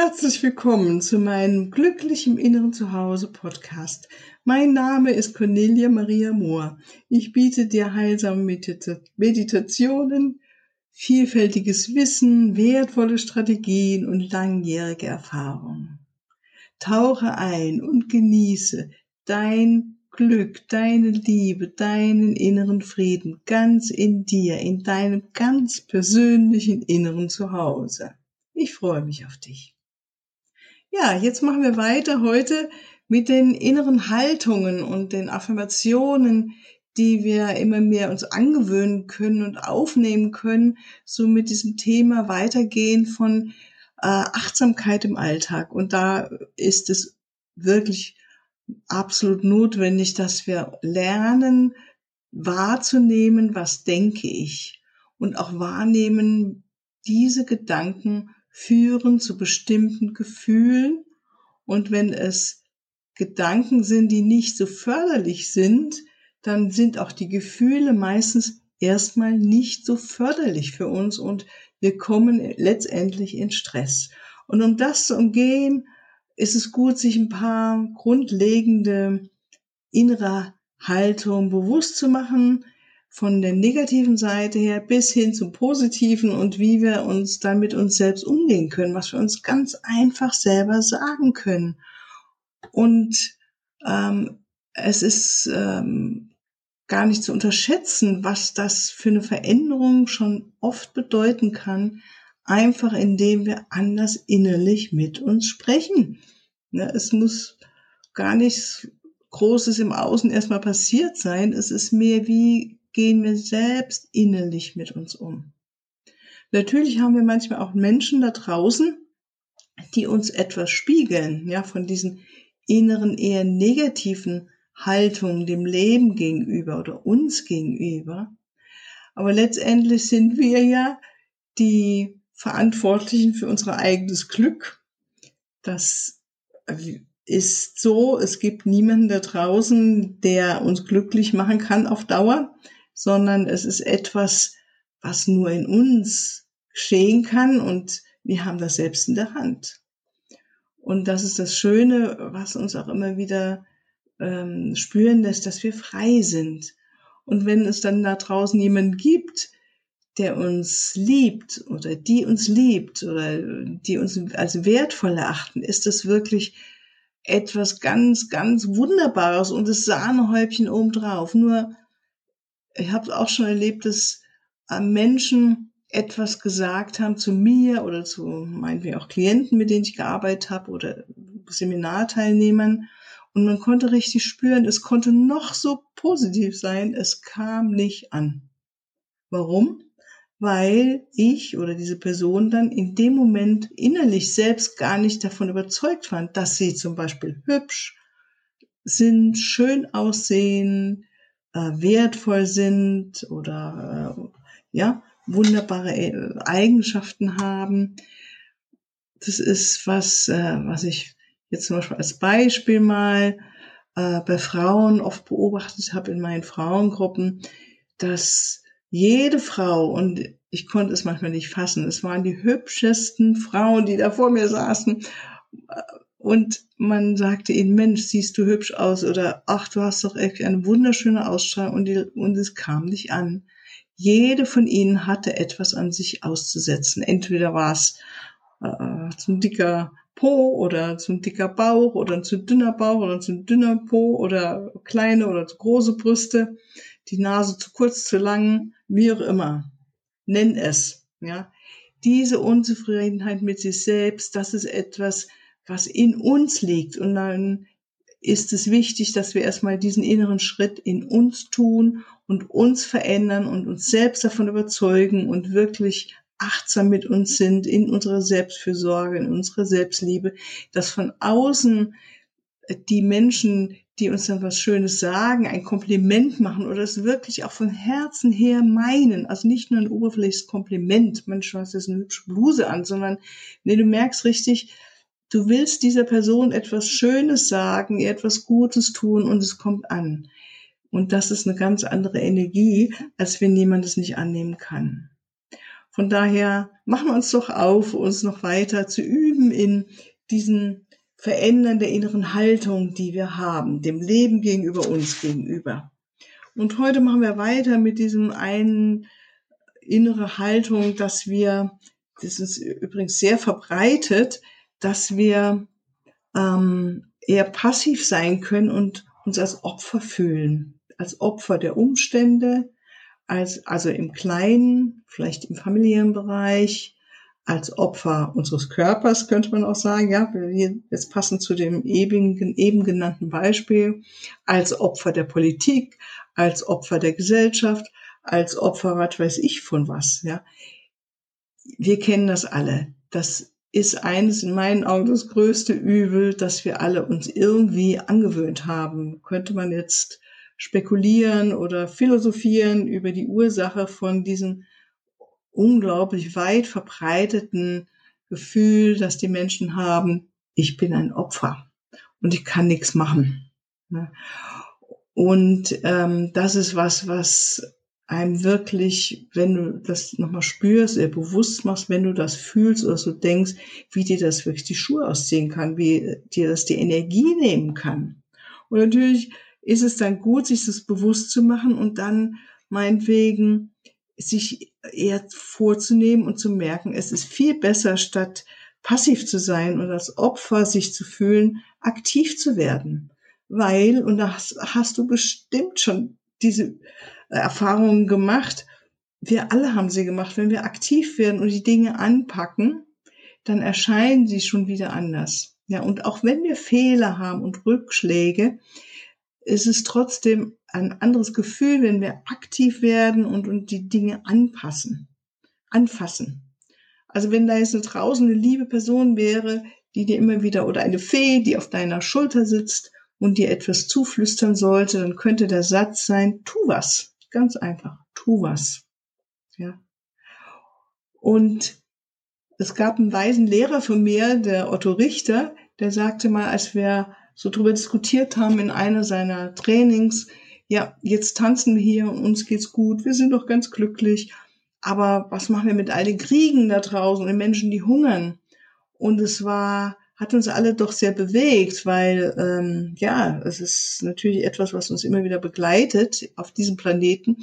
Herzlich willkommen zu meinem Glücklichen Inneren Zuhause Podcast. Mein Name ist Cornelia Maria Mohr. Ich biete dir heilsame Medita Meditationen, vielfältiges Wissen, wertvolle Strategien und langjährige Erfahrungen. Tauche ein und genieße dein Glück, deine Liebe, deinen inneren Frieden ganz in dir, in deinem ganz persönlichen inneren Zuhause. Ich freue mich auf dich. Ja, jetzt machen wir weiter heute mit den inneren Haltungen und den Affirmationen, die wir immer mehr uns angewöhnen können und aufnehmen können, so mit diesem Thema weitergehen von äh, Achtsamkeit im Alltag. Und da ist es wirklich absolut notwendig, dass wir lernen, wahrzunehmen, was denke ich und auch wahrnehmen, diese Gedanken führen zu bestimmten Gefühlen und wenn es Gedanken sind, die nicht so förderlich sind, dann sind auch die Gefühle meistens erstmal nicht so förderlich für uns und wir kommen letztendlich in Stress. Und um das zu umgehen, ist es gut, sich ein paar grundlegende innere Haltung bewusst zu machen, von der negativen Seite her bis hin zum positiven und wie wir uns dann mit uns selbst umgehen können, was wir uns ganz einfach selber sagen können. Und ähm, es ist ähm, gar nicht zu unterschätzen, was das für eine Veränderung schon oft bedeuten kann, einfach indem wir anders innerlich mit uns sprechen. Ne, es muss gar nichts Großes im Außen erstmal passiert sein. Es ist mehr wie gehen wir selbst innerlich mit uns um. Natürlich haben wir manchmal auch Menschen da draußen, die uns etwas spiegeln, ja, von diesen inneren, eher negativen Haltungen dem Leben gegenüber oder uns gegenüber. Aber letztendlich sind wir ja die Verantwortlichen für unser eigenes Glück. Das ist so, es gibt niemanden da draußen, der uns glücklich machen kann auf Dauer sondern es ist etwas, was nur in uns geschehen kann und wir haben das selbst in der Hand. Und das ist das Schöne, was uns auch immer wieder ähm, spüren lässt, dass wir frei sind. Und wenn es dann da draußen jemanden gibt, der uns liebt oder die uns liebt oder die uns als wertvoll erachten, ist das wirklich etwas ganz, ganz Wunderbares und das Sahnehäubchen obendrauf. Nur ich habe auch schon erlebt, dass äh, Menschen etwas gesagt haben zu mir oder zu meinetwegen auch Klienten, mit denen ich gearbeitet habe oder Seminarteilnehmern. Und man konnte richtig spüren, es konnte noch so positiv sein, es kam nicht an. Warum? Weil ich oder diese Person dann in dem Moment innerlich selbst gar nicht davon überzeugt war, dass sie zum Beispiel hübsch sind, schön aussehen, wertvoll sind oder äh, ja, wunderbare äh, Eigenschaften haben. Das ist was, äh, was ich jetzt zum Beispiel als Beispiel mal äh, bei Frauen oft beobachtet habe in meinen Frauengruppen, dass jede Frau, und ich konnte es manchmal nicht fassen, es waren die hübschesten Frauen, die da vor mir saßen, und man sagte ihnen, Mensch, siehst du hübsch aus oder ach, du hast doch echt eine wunderschöne Ausstrahlung und, die, und es kam nicht an. Jede von ihnen hatte etwas an sich auszusetzen. Entweder war es äh, zum dicker Po oder zum dicker Bauch oder zu dünner Bauch oder zu dünner Po oder kleine oder zu große Brüste, die Nase zu kurz, zu lang, wie auch immer. Nenn es, ja. Diese Unzufriedenheit mit sich selbst, das ist etwas, was in uns liegt. Und dann ist es wichtig, dass wir erstmal diesen inneren Schritt in uns tun und uns verändern und uns selbst davon überzeugen und wirklich achtsam mit uns sind in unserer Selbstfürsorge, in unserer Selbstliebe, dass von außen die Menschen, die uns dann was Schönes sagen, ein Kompliment machen oder es wirklich auch von Herzen her meinen. Also nicht nur ein oberflächliches Kompliment, Mensch, du hast jetzt eine hübsche Bluse an, sondern nee, du merkst richtig, Du willst dieser Person etwas Schönes sagen, ihr etwas Gutes tun und es kommt an. Und das ist eine ganz andere Energie, als wenn jemand es nicht annehmen kann. Von daher machen wir uns doch auf, uns noch weiter zu üben in diesen Verändern der inneren Haltung, die wir haben, dem Leben gegenüber uns gegenüber. Und heute machen wir weiter mit diesem einen innere Haltung, dass wir, das ist übrigens sehr verbreitet, dass wir ähm, eher passiv sein können und uns als Opfer fühlen, als Opfer der Umstände, als, also im Kleinen, vielleicht im familiären Bereich, als Opfer unseres Körpers, könnte man auch sagen, ja, wir jetzt passen zu dem eben, eben genannten Beispiel, als Opfer der Politik, als Opfer der Gesellschaft, als Opfer, was weiß ich von was, ja. Wir kennen das alle. Das ist eines in meinen Augen das größte Übel, dass wir alle uns irgendwie angewöhnt haben. Könnte man jetzt spekulieren oder philosophieren über die Ursache von diesem unglaublich weit verbreiteten Gefühl, dass die Menschen haben, ich bin ein Opfer und ich kann nichts machen. Und ähm, das ist was, was einem wirklich, wenn du das nochmal spürst, äh, bewusst machst, wenn du das fühlst oder so denkst, wie dir das wirklich die Schuhe ausziehen kann, wie dir das die Energie nehmen kann. Und natürlich ist es dann gut, sich das bewusst zu machen und dann meinetwegen sich eher vorzunehmen und zu merken, es ist viel besser, statt passiv zu sein und als Opfer sich zu fühlen, aktiv zu werden. Weil, und da hast, hast du bestimmt schon diese Erfahrungen gemacht. Wir alle haben sie gemacht. Wenn wir aktiv werden und die Dinge anpacken, dann erscheinen sie schon wieder anders. Ja, und auch wenn wir Fehler haben und Rückschläge, ist es trotzdem ein anderes Gefühl, wenn wir aktiv werden und, und die Dinge anpassen, anfassen. Also wenn da jetzt eine draußen eine liebe Person wäre, die dir immer wieder oder eine Fee, die auf deiner Schulter sitzt und dir etwas zuflüstern sollte, dann könnte der Satz sein, tu was. Ganz einfach. Tu was. Ja. Und es gab einen weisen Lehrer von mir, der Otto Richter, der sagte mal, als wir so drüber diskutiert haben in einer seiner Trainings, ja, jetzt tanzen wir hier und uns geht's gut, wir sind doch ganz glücklich, aber was machen wir mit all den Kriegen da draußen und den Menschen, die hungern? Und es war hat uns alle doch sehr bewegt, weil ähm, ja, es ist natürlich etwas, was uns immer wieder begleitet auf diesem Planeten.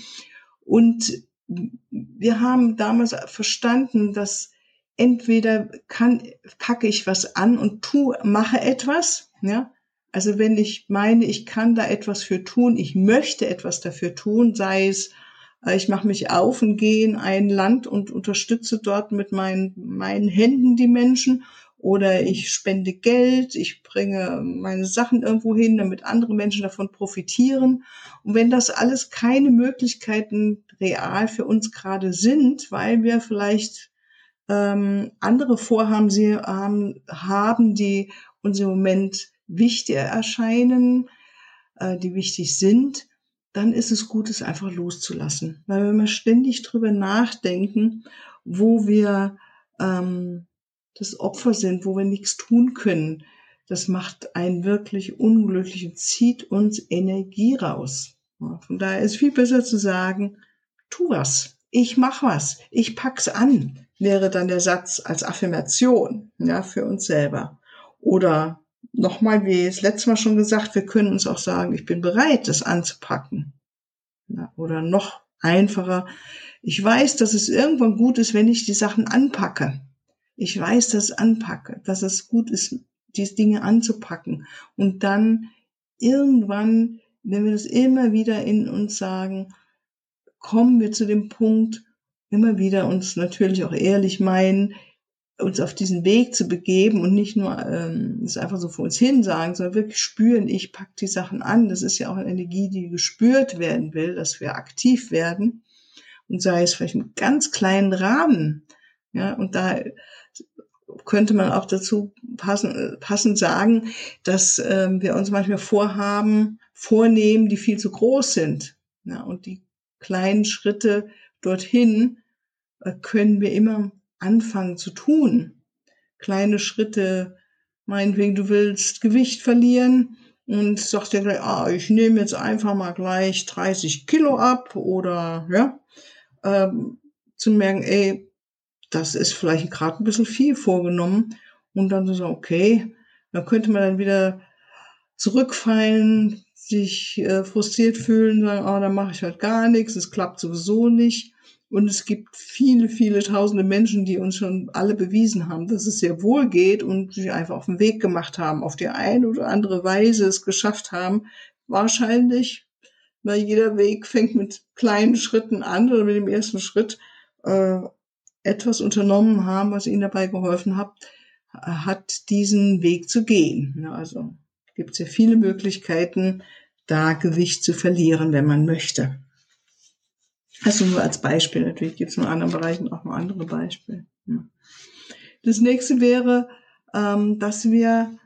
Und wir haben damals verstanden, dass entweder kann, packe ich was an und tu, mache etwas, ja. Also wenn ich meine, ich kann da etwas für tun, ich möchte etwas dafür tun, sei es, äh, ich mache mich auf und gehe in ein Land und unterstütze dort mit meinen, meinen Händen die Menschen oder ich spende Geld, ich bringe meine Sachen irgendwo hin, damit andere Menschen davon profitieren. Und wenn das alles keine Möglichkeiten real für uns gerade sind, weil wir vielleicht ähm, andere Vorhaben sie, ähm, haben, die uns im Moment wichtig erscheinen, äh, die wichtig sind, dann ist es gut, es einfach loszulassen. Weil wenn wir ständig drüber nachdenken, wo wir ähm, das Opfer sind, wo wir nichts tun können. Das macht einen wirklich unglücklich und zieht uns Energie raus. Von daher ist viel besser zu sagen, tu was, ich mach was, ich pack's an, wäre dann der Satz als Affirmation, ja, für uns selber. Oder nochmal, wie es letztes Mal schon gesagt, wir können uns auch sagen, ich bin bereit, das anzupacken. Ja, oder noch einfacher, ich weiß, dass es irgendwann gut ist, wenn ich die Sachen anpacke ich weiß, dass ich anpacke, dass es gut ist, diese Dinge anzupacken. Und dann irgendwann, wenn wir das immer wieder in uns sagen, kommen wir zu dem Punkt, immer wieder uns natürlich auch ehrlich meinen, uns auf diesen Weg zu begeben und nicht nur ähm, es einfach so vor uns hin sagen, sondern wirklich spüren, ich pack die Sachen an. Das ist ja auch eine Energie, die gespürt werden will, dass wir aktiv werden und sei es vielleicht im ganz kleinen Rahmen. Ja, und da könnte man auch dazu passen, passend sagen, dass ähm, wir uns manchmal Vorhaben vornehmen, die viel zu groß sind. Ja, und die kleinen Schritte dorthin äh, können wir immer anfangen zu tun. Kleine Schritte, meinetwegen, du willst Gewicht verlieren und sagst dir gleich, ah, ich nehme jetzt einfach mal gleich 30 Kilo ab oder ja, ähm, zu merken, ey, das ist vielleicht gerade ein bisschen viel vorgenommen und dann so, okay, dann könnte man dann wieder zurückfallen, sich äh, frustriert fühlen, sagen, oh, dann mache ich halt gar nichts, es klappt sowieso nicht. Und es gibt viele, viele tausende Menschen, die uns schon alle bewiesen haben, dass es sehr wohl geht und sich einfach auf den Weg gemacht haben, auf die eine oder andere Weise es geschafft haben. Wahrscheinlich, weil jeder Weg fängt mit kleinen Schritten an oder mit dem ersten Schritt äh, etwas unternommen haben, was ihnen dabei geholfen hat, hat diesen Weg zu gehen. Also gibt es ja viele Möglichkeiten, da Gewicht zu verlieren, wenn man möchte. Also nur als Beispiel. Natürlich gibt es in anderen Bereichen auch noch andere Beispiele. Das nächste wäre, ähm, dass wir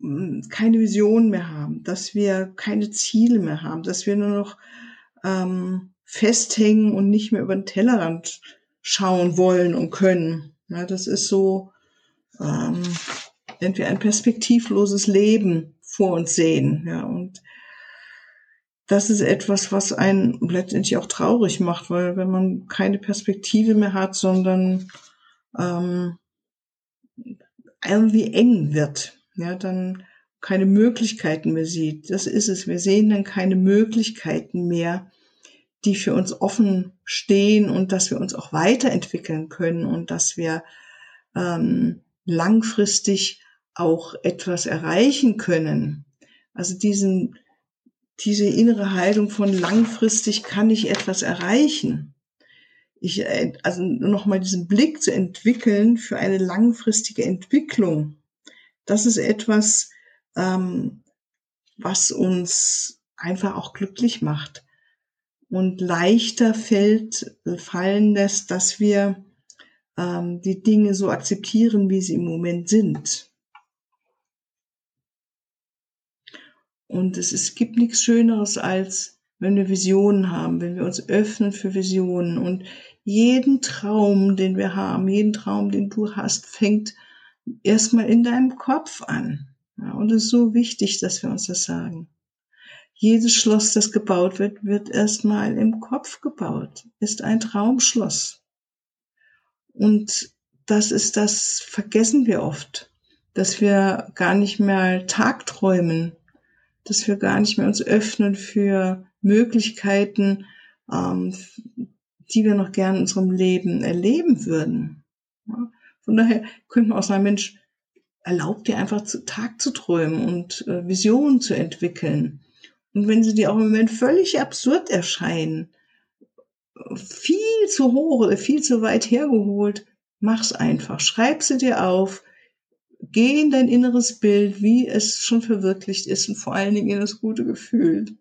hm, keine Vision mehr haben, dass wir keine Ziele mehr haben, dass wir nur noch ähm, festhängen und nicht mehr über den Tellerrand schauen wollen und können. Ja, das ist so, ähm, wenn wir ein perspektivloses Leben vor uns sehen. Ja, und das ist etwas, was einen letztendlich auch traurig macht, weil wenn man keine Perspektive mehr hat, sondern ähm, irgendwie eng wird, ja, dann keine Möglichkeiten mehr sieht. Das ist es. Wir sehen dann keine Möglichkeiten mehr, die für uns offen stehen und dass wir uns auch weiterentwickeln können und dass wir ähm, langfristig auch etwas erreichen können. Also diesen, diese innere Haltung von langfristig kann ich etwas erreichen. Ich, äh, also nochmal diesen Blick zu entwickeln für eine langfristige Entwicklung. Das ist etwas, ähm, was uns einfach auch glücklich macht und leichter fällt, fallen lässt, dass wir ähm, die Dinge so akzeptieren, wie sie im Moment sind. Und es, es gibt nichts Schöneres, als wenn wir Visionen haben, wenn wir uns öffnen für Visionen. Und jeden Traum, den wir haben, jeden Traum, den du hast, fängt erstmal in deinem Kopf an. Ja, und es ist so wichtig, dass wir uns das sagen. Jedes Schloss, das gebaut wird, wird erstmal im Kopf gebaut, ist ein Traumschloss. Und das ist das, vergessen wir oft, dass wir gar nicht mehr tagträumen, dass wir gar nicht mehr uns öffnen für Möglichkeiten, ähm, die wir noch gern in unserem Leben erleben würden. Ja? Von daher könnte man auch sagen, Mensch, erlaubt dir einfach zu, Tag zu träumen und äh, Visionen zu entwickeln. Und wenn sie dir auch im Moment völlig absurd erscheinen, viel zu hoch oder viel zu weit hergeholt, mach's einfach. Schreib sie dir auf. Geh in dein inneres Bild, wie es schon verwirklicht ist und vor allen Dingen in das gute Gefühl.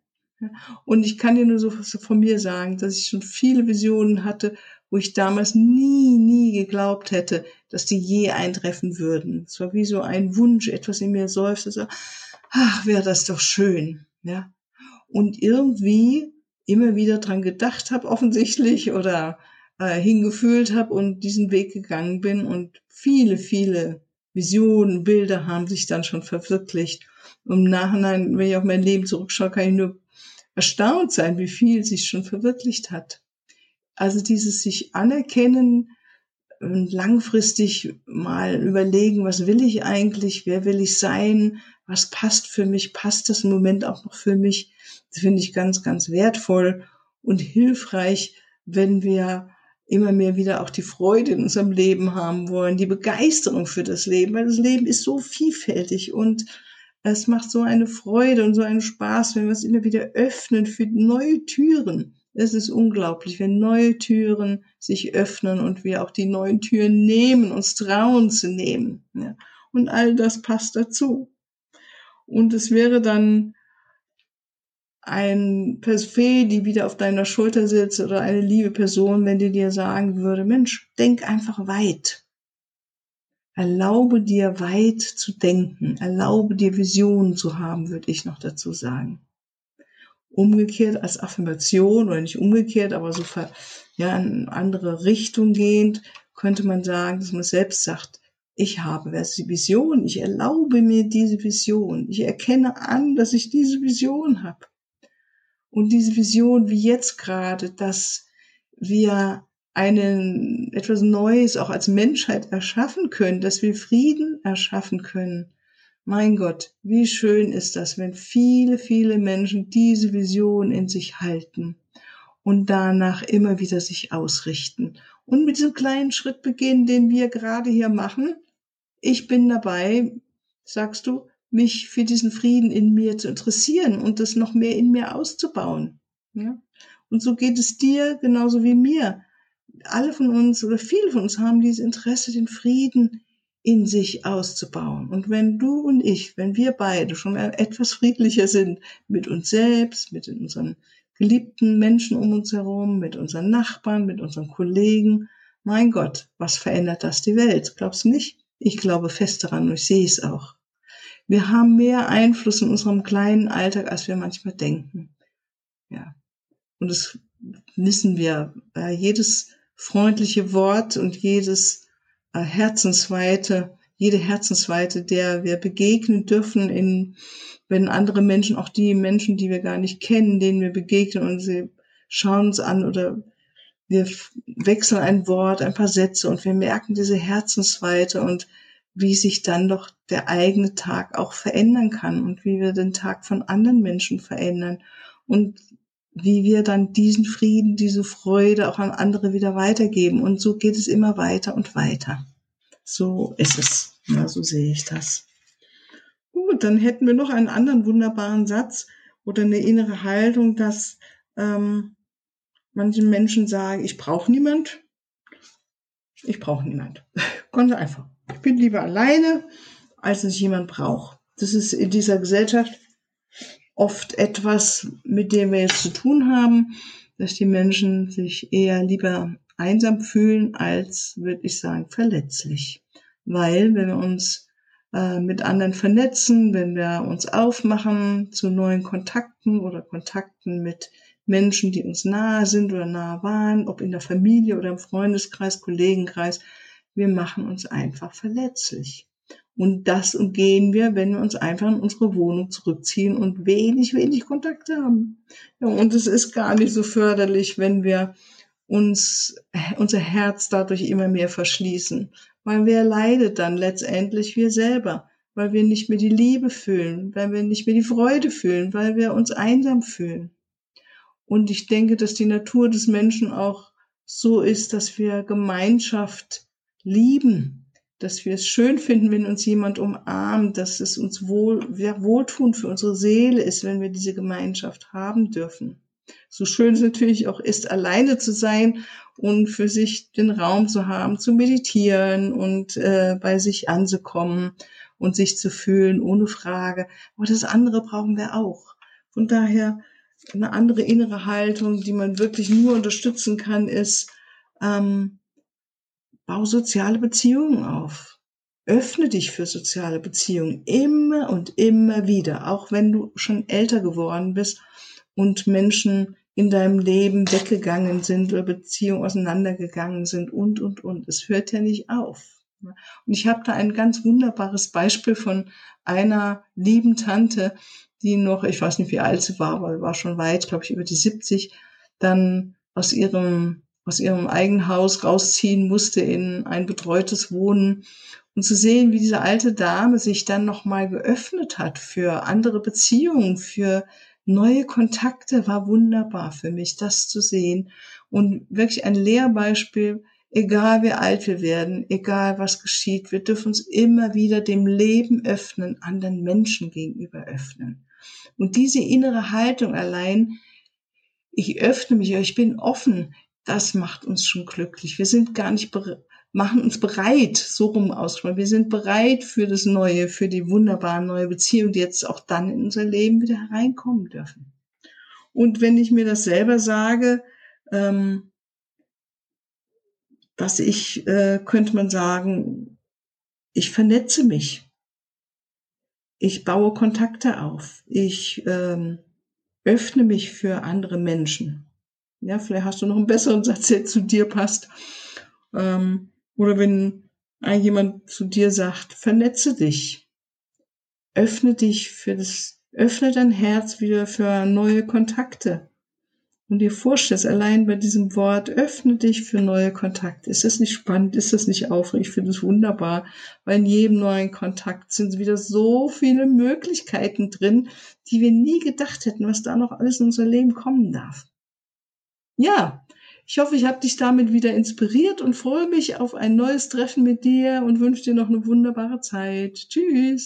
Und ich kann dir nur so von mir sagen, dass ich schon viele Visionen hatte, wo ich damals nie, nie geglaubt hätte, dass die je eintreffen würden. Es war wie so ein Wunsch, etwas in mir seufzte, so, ach, wäre das doch schön, ja und irgendwie immer wieder dran gedacht habe, offensichtlich, oder äh, hingefühlt habe und diesen Weg gegangen bin und viele, viele Visionen, Bilder haben sich dann schon verwirklicht. Und Im Nachhinein, wenn ich auf mein Leben zurückschaue, kann ich nur erstaunt sein, wie viel sich schon verwirklicht hat. Also dieses sich anerkennen und langfristig mal überlegen, was will ich eigentlich, wer will ich sein, was passt für mich, passt das im Moment auch noch für mich, das finde ich ganz, ganz wertvoll und hilfreich, wenn wir immer mehr wieder auch die Freude in unserem Leben haben wollen, die Begeisterung für das Leben, weil das Leben ist so vielfältig und es macht so eine Freude und so einen Spaß, wenn wir es immer wieder öffnen für neue Türen. Es ist unglaublich, wenn neue Türen sich öffnen und wir auch die neuen Türen nehmen, uns trauen zu nehmen. Und all das passt dazu. Und es wäre dann ein Fee, die wieder auf deiner Schulter sitzt oder eine liebe Person, wenn die dir sagen würde, Mensch, denk einfach weit. Erlaube dir weit zu denken, erlaube dir Visionen zu haben, würde ich noch dazu sagen. Umgekehrt als Affirmation oder nicht umgekehrt, aber so ja, in andere Richtung gehend, könnte man sagen, dass man selbst sagt, ich habe Vision, ich erlaube mir diese Vision, ich erkenne an, dass ich diese Vision habe. Und diese Vision wie jetzt gerade, dass wir einen, etwas Neues auch als Menschheit erschaffen können, dass wir Frieden erschaffen können. Mein Gott, wie schön ist das, wenn viele, viele Menschen diese Vision in sich halten und danach immer wieder sich ausrichten und mit diesem kleinen Schritt beginnen, den wir gerade hier machen. Ich bin dabei, sagst du, mich für diesen Frieden in mir zu interessieren und das noch mehr in mir auszubauen. Ja? Und so geht es dir genauso wie mir alle von uns oder viele von uns haben dieses Interesse, den Frieden in sich auszubauen. Und wenn du und ich, wenn wir beide schon etwas friedlicher sind mit uns selbst, mit unseren geliebten Menschen um uns herum, mit unseren Nachbarn, mit unseren Kollegen, mein Gott, was verändert das die Welt? Glaubst du nicht? Ich glaube fest daran und ich sehe es auch. Wir haben mehr Einfluss in unserem kleinen Alltag, als wir manchmal denken. Ja. Und das wissen wir. Jedes freundliche Wort und jedes äh, Herzensweite, jede Herzensweite, der wir begegnen dürfen in, wenn andere Menschen, auch die Menschen, die wir gar nicht kennen, denen wir begegnen und sie schauen uns an oder wir wechseln ein Wort, ein paar Sätze und wir merken diese Herzensweite und wie sich dann doch der eigene Tag auch verändern kann und wie wir den Tag von anderen Menschen verändern und wie wir dann diesen Frieden, diese Freude auch an andere wieder weitergeben. Und so geht es immer weiter und weiter. So ist es. Ja, so sehe ich das. Gut, dann hätten wir noch einen anderen wunderbaren Satz oder eine innere Haltung, dass ähm, manche Menschen sagen, ich brauche niemand. Ich brauche niemand. Ganz einfach. Ich bin lieber alleine, als dass ich jemand brauche. Das ist in dieser Gesellschaft oft etwas, mit dem wir jetzt zu tun haben, dass die Menschen sich eher lieber einsam fühlen als, würde ich sagen, verletzlich. Weil wenn wir uns äh, mit anderen vernetzen, wenn wir uns aufmachen zu neuen Kontakten oder Kontakten mit Menschen, die uns nahe sind oder nahe waren, ob in der Familie oder im Freundeskreis, Kollegenkreis, wir machen uns einfach verletzlich. Und das umgehen wir, wenn wir uns einfach in unsere Wohnung zurückziehen und wenig, wenig Kontakte haben. Ja, und es ist gar nicht so förderlich, wenn wir uns, unser Herz dadurch immer mehr verschließen. Weil wer leidet dann letztendlich? Wir selber. Weil wir nicht mehr die Liebe fühlen, weil wir nicht mehr die Freude fühlen, weil wir uns einsam fühlen. Und ich denke, dass die Natur des Menschen auch so ist, dass wir Gemeinschaft lieben dass wir es schön finden, wenn uns jemand umarmt, dass es uns wohl, wohltun für unsere Seele ist, wenn wir diese Gemeinschaft haben dürfen. So schön es natürlich auch ist, alleine zu sein und für sich den Raum zu haben, zu meditieren und äh, bei sich anzukommen und sich zu fühlen, ohne Frage. Aber das andere brauchen wir auch. Von daher eine andere innere Haltung, die man wirklich nur unterstützen kann, ist, ähm, Bau soziale Beziehungen auf. Öffne dich für soziale Beziehungen immer und immer wieder, auch wenn du schon älter geworden bist und Menschen in deinem Leben weggegangen sind oder Beziehungen auseinandergegangen sind und, und, und. Es hört ja nicht auf. Und ich habe da ein ganz wunderbares Beispiel von einer lieben Tante, die noch, ich weiß nicht, wie alt sie war, aber war schon weit, glaube ich, über die 70, dann aus ihrem aus ihrem eigenen Haus rausziehen musste in ein betreutes Wohnen und zu sehen, wie diese alte Dame sich dann nochmal geöffnet hat für andere Beziehungen, für neue Kontakte, war wunderbar für mich, das zu sehen und wirklich ein Lehrbeispiel, egal wie alt wir werden, egal was geschieht, wir dürfen uns immer wieder dem Leben öffnen, anderen Menschen gegenüber öffnen. Und diese innere Haltung allein, ich öffne mich, ich bin offen, das macht uns schon glücklich. Wir sind gar nicht machen uns bereit, so rum ausgesprochen. Wir sind bereit für das Neue, für die wunderbare neue Beziehung, die jetzt auch dann in unser Leben wieder hereinkommen dürfen. Und wenn ich mir das selber sage, ähm, dass ich, äh, könnte man sagen, ich vernetze mich. Ich baue Kontakte auf. Ich ähm, öffne mich für andere Menschen. Ja, vielleicht hast du noch einen besseren Satz, der zu dir passt. Ähm, oder wenn jemand zu dir sagt, vernetze dich. Öffne dich für das, öffne dein Herz wieder für neue Kontakte. Und dir vorstellst, allein bei diesem Wort, öffne dich für neue Kontakte. Ist das nicht spannend? Ist das nicht aufregend? Ich finde es wunderbar, weil in jedem neuen Kontakt sind wieder so viele Möglichkeiten drin, die wir nie gedacht hätten, was da noch alles in unser Leben kommen darf. Ja, ich hoffe, ich habe dich damit wieder inspiriert und freue mich auf ein neues Treffen mit dir und wünsche dir noch eine wunderbare Zeit. Tschüss.